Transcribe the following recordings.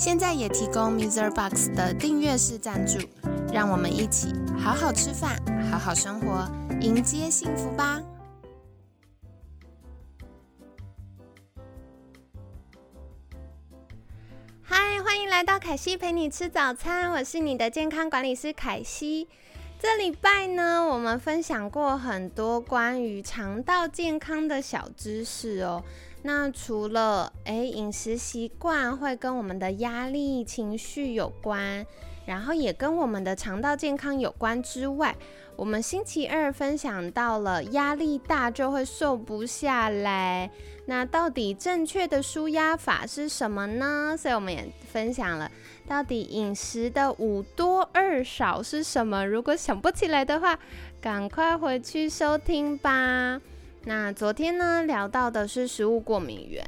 现在也提供 Mr. Box 的订阅式赞助，让我们一起好好吃饭，好好生活，迎接幸福吧！嗨，欢迎来到凯西陪你吃早餐，我是你的健康管理师凯西。这礼拜呢，我们分享过很多关于肠道健康的小知识哦。那除了诶饮食习惯会跟我们的压力情绪有关，然后也跟我们的肠道健康有关之外，我们星期二分享到了压力大就会瘦不下来。那到底正确的舒压法是什么呢？所以我们也分享了到底饮食的五多二少是什么。如果想不起来的话，赶快回去收听吧。那昨天呢聊到的是食物过敏源，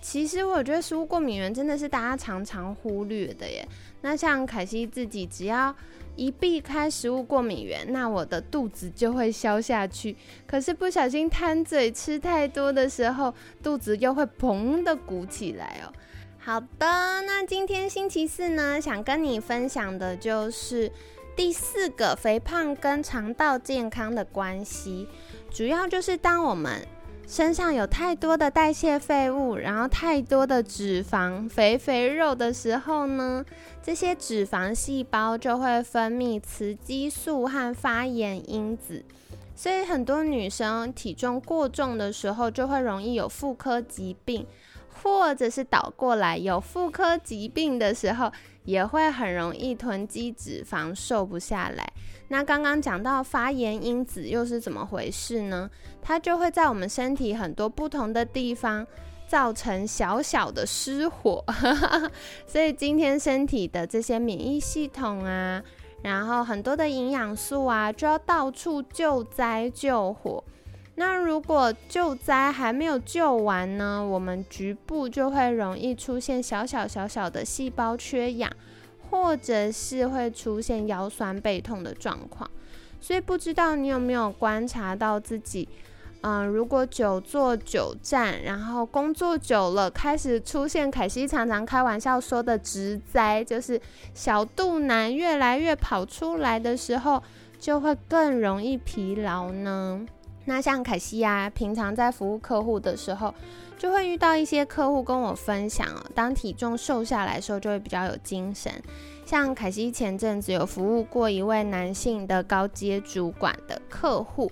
其实我觉得食物过敏源真的是大家常常忽略的耶。那像凯西自己，只要一避开食物过敏源，那我的肚子就会消下去。可是不小心贪嘴吃太多的时候，肚子又会砰的鼓起来哦。好的，那今天星期四呢，想跟你分享的就是第四个肥胖跟肠道健康的关系。主要就是当我们身上有太多的代谢废物，然后太多的脂肪、肥肥肉的时候呢，这些脂肪细胞就会分泌雌激素和发炎因子，所以很多女生体重过重的时候，就会容易有妇科疾病，或者是倒过来有妇科疾病的时候，也会很容易囤积脂肪，瘦不下来。那刚刚讲到发炎因子又是怎么回事呢？它就会在我们身体很多不同的地方造成小小的失火，所以今天身体的这些免疫系统啊，然后很多的营养素啊，就要到处救灾救火。那如果救灾还没有救完呢，我们局部就会容易出现小小小小的细胞缺氧。或者是会出现腰酸背痛的状况，所以不知道你有没有观察到自己，嗯，如果久坐久站，然后工作久了，开始出现凯西常常开玩笑说的直灾，就是小肚腩越来越跑出来的时候，就会更容易疲劳呢。那像凯西呀，平常在服务客户的时候，就会遇到一些客户跟我分享哦，当体重瘦下来的时候，就会比较有精神。像凯西前阵子有服务过一位男性的高阶主管的客户，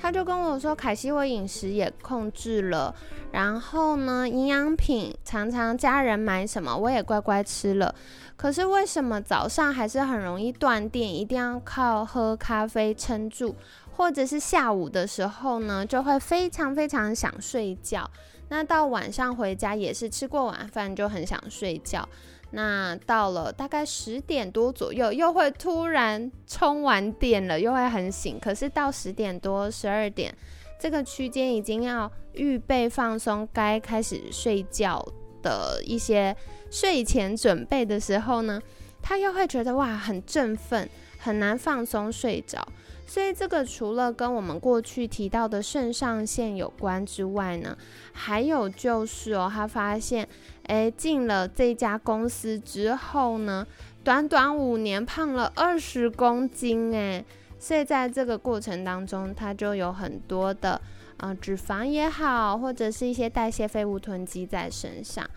他就跟我说，凯西我饮食也控制了，然后呢，营养品常常家人买什么，我也乖乖吃了。可是为什么早上还是很容易断电，一定要靠喝咖啡撑住？或者是下午的时候呢，就会非常非常想睡觉。那到晚上回家也是吃过晚饭就很想睡觉。那到了大概十点多左右，又会突然充完电了，又会很醒。可是到十点多、十二点这个区间已经要预备放松，该开始睡觉的一些睡前准备的时候呢，他又会觉得哇很振奋，很难放松睡着。所以这个除了跟我们过去提到的肾上腺有关之外呢，还有就是哦，他发现，诶，进了这家公司之后呢，短短五年胖了二十公斤，诶，所以在这个过程当中，他就有很多的啊脂肪也好，或者是一些代谢废物囤积在身上。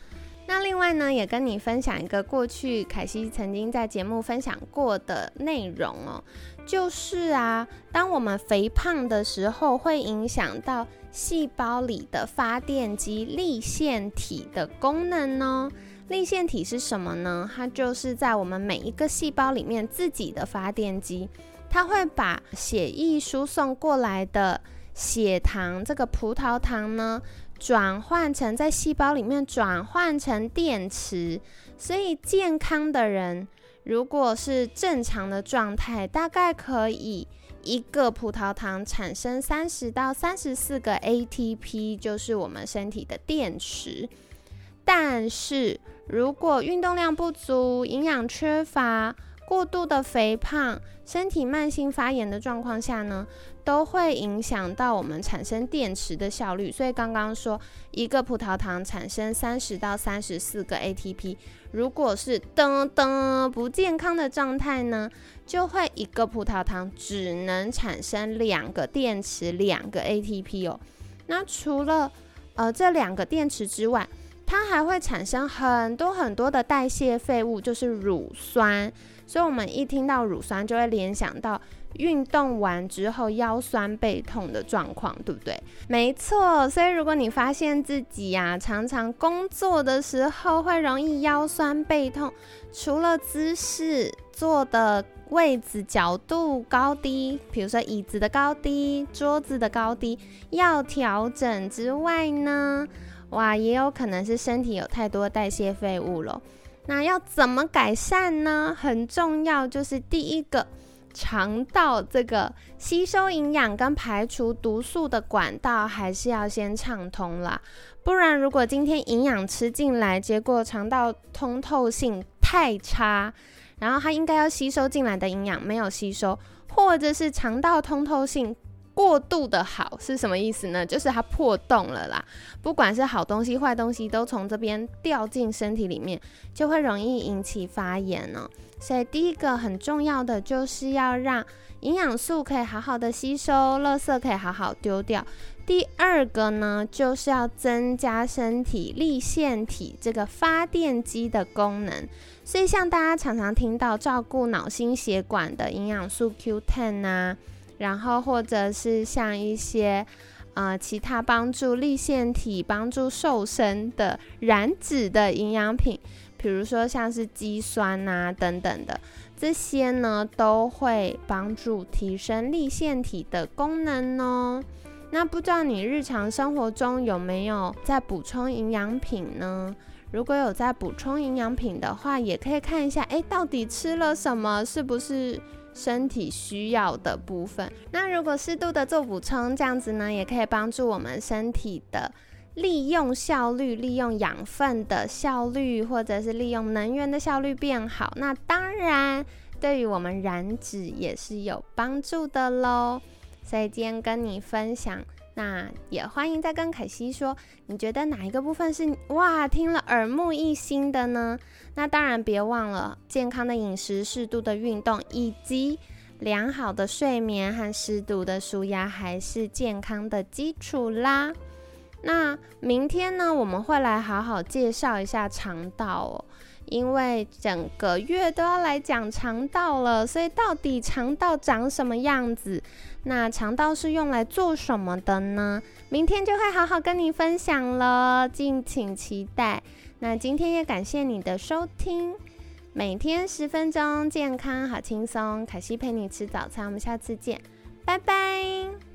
那另外呢，也跟你分享一个过去凯西曾经在节目分享过的内容哦，就是啊，当我们肥胖的时候，会影响到细胞里的发电机立腺体的功能哦。立腺体是什么呢？它就是在我们每一个细胞里面自己的发电机，它会把血液输送过来的血糖，这个葡萄糖呢。转换成在细胞里面转换成电池，所以健康的人如果是正常的状态，大概可以一个葡萄糖产生三十到三十四个 ATP，就是我们身体的电池。但是如果运动量不足、营养缺乏，过度的肥胖、身体慢性发炎的状况下呢，都会影响到我们产生电池的效率。所以刚刚说，一个葡萄糖产生三十到三十四个 ATP，如果是噔噔不健康的状态呢，就会一个葡萄糖只能产生两个电池，两个 ATP 哦。那除了呃这两个电池之外，它还会产生很多很多的代谢废物，就是乳酸。所以，我们一听到乳酸，就会联想到运动完之后腰酸背痛的状况，对不对？没错。所以，如果你发现自己呀，常常工作的时候会容易腰酸背痛，除了姿势、坐的位置、角度、高低，比如说椅子的高低、桌子的高低要调整之外呢，哇，也有可能是身体有太多代谢废物了。那要怎么改善呢？很重要，就是第一个，肠道这个吸收营养跟排除毒素的管道还是要先畅通啦。不然，如果今天营养吃进来，结果肠道通透性太差，然后它应该要吸收进来的营养没有吸收，或者是肠道通透性。过度的好是什么意思呢？就是它破洞了啦。不管是好东西、坏东西，都从这边掉进身体里面，就会容易引起发炎呢。所以第一个很重要的，就是要让营养素可以好好的吸收，垃圾可以好好丢掉。第二个呢，就是要增加身体立腺体这个发电机的功能。所以像大家常常听到照顾脑心血管的营养素 Q10 啊。然后，或者是像一些，呃，其他帮助立腺体、帮助瘦身的燃脂的营养品，比如说像是肌酸啊等等的，这些呢都会帮助提升立腺体的功能哦。那不知道你日常生活中有没有在补充营养品呢？如果有在补充营养品的话，也可以看一下，哎，到底吃了什么，是不是？身体需要的部分，那如果适度的做补充，这样子呢，也可以帮助我们身体的利用效率、利用养分的效率，或者是利用能源的效率变好。那当然，对于我们燃脂也是有帮助的喽。所以今天跟你分享。那也欢迎再跟凯西说，你觉得哪一个部分是哇听了耳目一新的呢？那当然别忘了健康的饮食、适度的运动以及良好的睡眠和适度的舒压，还是健康的基础啦。那明天呢，我们会来好好介绍一下肠道哦。因为整个月都要来讲肠道了，所以到底肠道长什么样子？那肠道是用来做什么的呢？明天就会好好跟你分享了，敬请期待。那今天也感谢你的收听，每天十分钟，健康好轻松，凯西陪你吃早餐，我们下次见，拜拜。